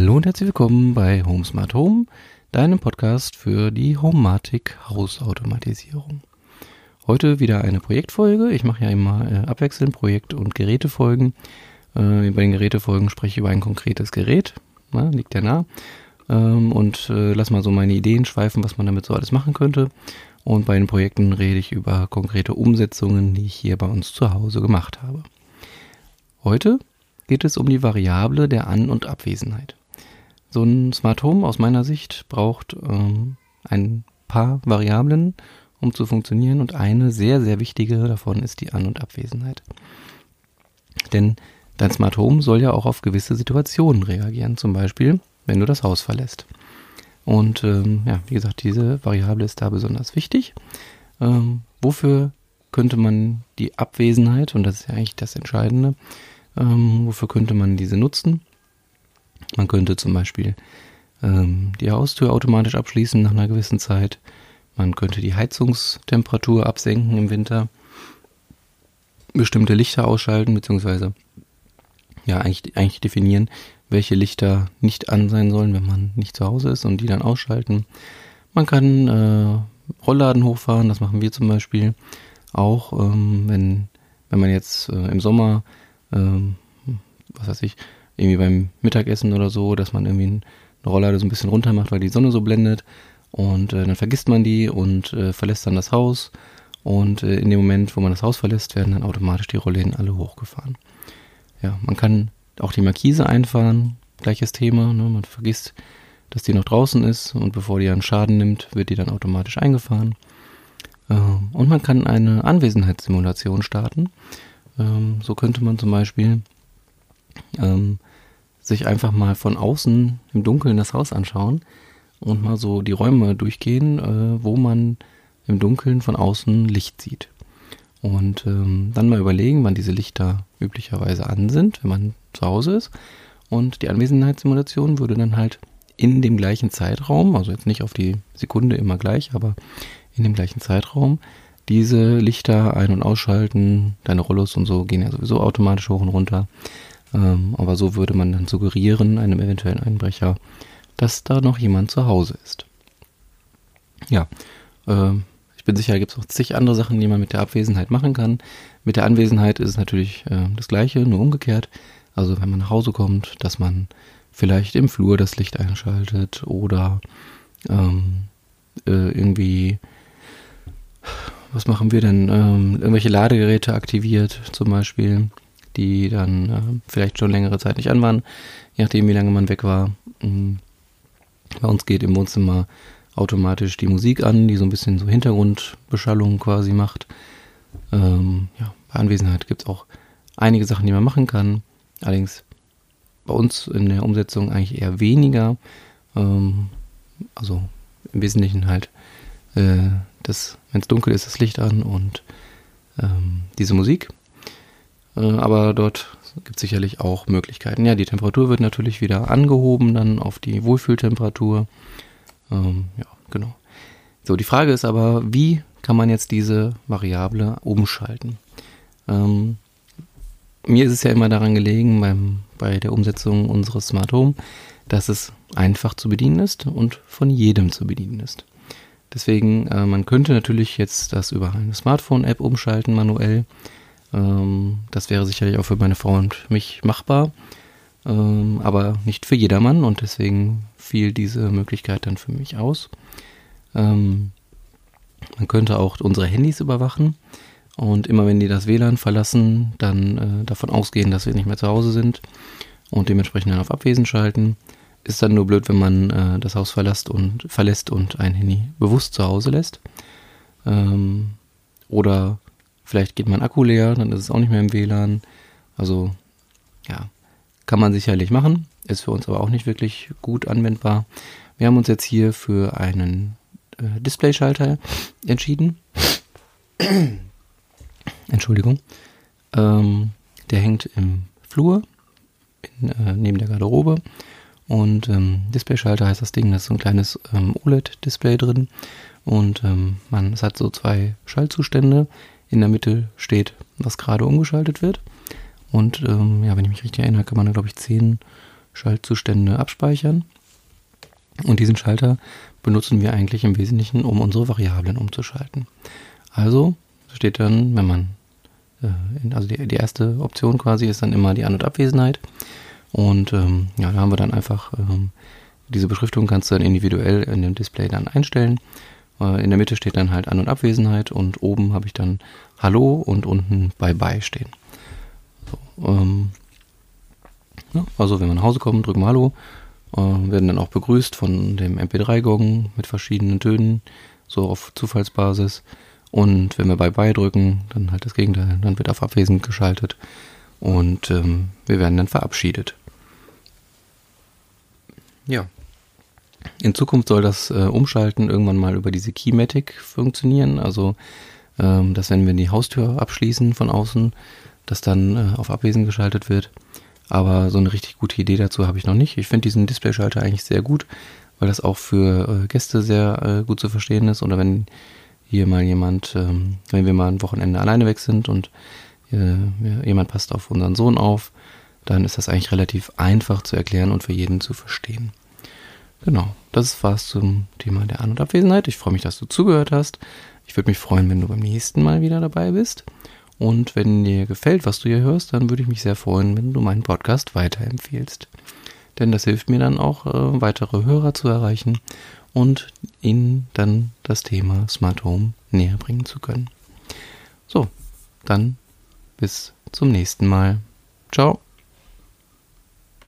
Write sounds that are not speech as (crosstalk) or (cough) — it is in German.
Hallo und herzlich willkommen bei Home Smart Home, deinem Podcast für die Homematic Hausautomatisierung. Heute wieder eine Projektfolge. Ich mache ja immer äh, abwechselnd Projekt- und Gerätefolgen. Äh, bei den Gerätefolgen spreche ich über ein konkretes Gerät, na, liegt ja nah. Ähm, und äh, lass mal so meine Ideen schweifen, was man damit so alles machen könnte. Und bei den Projekten rede ich über konkrete Umsetzungen, die ich hier bei uns zu Hause gemacht habe. Heute geht es um die Variable der An- und Abwesenheit. So ein Smart Home aus meiner Sicht braucht ähm, ein paar Variablen, um zu funktionieren und eine sehr, sehr wichtige davon ist die An- und Abwesenheit. Denn dein Smart Home soll ja auch auf gewisse Situationen reagieren, zum Beispiel, wenn du das Haus verlässt. Und ähm, ja, wie gesagt, diese Variable ist da besonders wichtig. Ähm, wofür könnte man die Abwesenheit, und das ist ja eigentlich das Entscheidende, ähm, wofür könnte man diese nutzen? Man könnte zum Beispiel ähm, die Haustür automatisch abschließen nach einer gewissen Zeit. Man könnte die Heizungstemperatur absenken im Winter. Bestimmte Lichter ausschalten, beziehungsweise ja, eigentlich, eigentlich definieren, welche Lichter nicht an sein sollen, wenn man nicht zu Hause ist und die dann ausschalten. Man kann äh, Rollladen hochfahren, das machen wir zum Beispiel auch, ähm, wenn, wenn man jetzt äh, im Sommer ähm, was weiß ich, irgendwie beim Mittagessen oder so, dass man irgendwie eine Rolllade so ein bisschen runter macht, weil die Sonne so blendet. Und äh, dann vergisst man die und äh, verlässt dann das Haus. Und äh, in dem Moment, wo man das Haus verlässt, werden dann automatisch die Rollläden alle hochgefahren. Ja, man kann auch die Markise einfahren, gleiches Thema. Ne? Man vergisst, dass die noch draußen ist und bevor die einen Schaden nimmt, wird die dann automatisch eingefahren. Ähm, und man kann eine Anwesenheitssimulation starten. Ähm, so könnte man zum Beispiel ähm, sich einfach mal von außen im Dunkeln das Haus anschauen und mal so die Räume durchgehen, äh, wo man im Dunkeln von außen Licht sieht. Und ähm, dann mal überlegen, wann diese Lichter üblicherweise an sind, wenn man zu Hause ist. Und die Anwesenheitssimulation würde dann halt in dem gleichen Zeitraum, also jetzt nicht auf die Sekunde immer gleich, aber in dem gleichen Zeitraum diese Lichter ein- und ausschalten. Deine Rollos und so gehen ja sowieso automatisch hoch und runter. Ähm, aber so würde man dann suggerieren, einem eventuellen Einbrecher, dass da noch jemand zu Hause ist. Ja, äh, ich bin sicher, gibt es auch zig andere Sachen, die man mit der Abwesenheit machen kann. Mit der Anwesenheit ist es natürlich äh, das Gleiche, nur umgekehrt. Also wenn man nach Hause kommt, dass man vielleicht im Flur das Licht einschaltet oder ähm, äh, irgendwie was machen wir denn? Ähm, irgendwelche Ladegeräte aktiviert zum Beispiel, die dann äh, vielleicht schon längere Zeit nicht an waren, je nachdem wie lange man weg war. Mhm. Bei uns geht im Wohnzimmer automatisch die Musik an, die so ein bisschen so Hintergrundbeschallung quasi macht. Ähm, ja, bei Anwesenheit gibt es auch einige Sachen, die man machen kann. Allerdings bei uns in der Umsetzung eigentlich eher weniger. Ähm, also im Wesentlichen halt äh, wenn es dunkel ist, das Licht an und ähm, diese Musik. Äh, aber dort gibt es sicherlich auch Möglichkeiten. Ja, die Temperatur wird natürlich wieder angehoben, dann auf die Wohlfühltemperatur. Ähm, ja, genau. So, die Frage ist aber, wie kann man jetzt diese Variable umschalten? Ähm, mir ist es ja immer daran gelegen, beim, bei der Umsetzung unseres Smart Home, dass es einfach zu bedienen ist und von jedem zu bedienen ist. Deswegen, äh, man könnte natürlich jetzt das über eine Smartphone-App umschalten manuell. Ähm, das wäre sicherlich auch für meine Frau und mich machbar, ähm, aber nicht für jedermann und deswegen fiel diese Möglichkeit dann für mich aus. Ähm, man könnte auch unsere Handys überwachen und immer wenn die das WLAN verlassen, dann äh, davon ausgehen, dass wir nicht mehr zu Hause sind und dementsprechend dann auf Abwesen schalten. Ist dann nur blöd, wenn man äh, das Haus verlässt und, verlässt und ein Handy bewusst zu Hause lässt. Ähm, oder vielleicht geht mein Akku leer, dann ist es auch nicht mehr im WLAN. Also ja, kann man sicherlich machen, ist für uns aber auch nicht wirklich gut anwendbar. Wir haben uns jetzt hier für einen äh, Displayschalter entschieden. (coughs) Entschuldigung. Ähm, der hängt im Flur in, äh, neben der Garderobe und ähm, Displayschalter heißt das Ding, das ist so ein kleines ähm, OLED-Display drin. Und ähm, man, es hat so zwei Schaltzustände. In der Mitte steht, was gerade umgeschaltet wird. Und ähm, ja, wenn ich mich richtig erinnere, kann man da, glaube ich, zehn Schaltzustände abspeichern. Und diesen Schalter benutzen wir eigentlich im Wesentlichen, um unsere Variablen umzuschalten. Also steht dann, wenn man, äh, also die, die, erste Option quasi ist dann immer die An- und Abwesenheit. Und ähm, ja, da haben wir dann einfach ähm, diese Beschriftung kannst du dann individuell in dem Display dann einstellen. Äh, in der Mitte steht dann halt An- und Abwesenheit und oben habe ich dann Hallo und unten Bye Bye stehen. So, ähm, ja, also wenn wir nach Hause kommen, drücken wir Hallo, äh, werden dann auch begrüßt von dem MP3-Gong mit verschiedenen Tönen, so auf Zufallsbasis. Und wenn wir Bye Bye drücken, dann halt das Gegenteil, dann wird auf Abwesend geschaltet und ähm, wir werden dann verabschiedet. Ja. In Zukunft soll das äh, Umschalten irgendwann mal über diese Keymatic funktionieren, also ähm, dass wenn wir die Haustür abschließen von außen, dass dann äh, auf Abwesend geschaltet wird. Aber so eine richtig gute Idee dazu habe ich noch nicht. Ich finde diesen Displayschalter eigentlich sehr gut, weil das auch für äh, Gäste sehr äh, gut zu verstehen ist. Oder wenn hier mal jemand, ähm, wenn wir mal ein Wochenende alleine weg sind und äh, jemand passt auf unseren Sohn auf, dann ist das eigentlich relativ einfach zu erklären und für jeden zu verstehen. Genau, das war's zum Thema der An- und Abwesenheit. Ich freue mich, dass du zugehört hast. Ich würde mich freuen, wenn du beim nächsten Mal wieder dabei bist. Und wenn dir gefällt, was du hier hörst, dann würde ich mich sehr freuen, wenn du meinen Podcast weiterempfiehlst. Denn das hilft mir dann auch, äh, weitere Hörer zu erreichen und ihnen dann das Thema Smart Home näher bringen zu können. So, dann bis zum nächsten Mal. Ciao.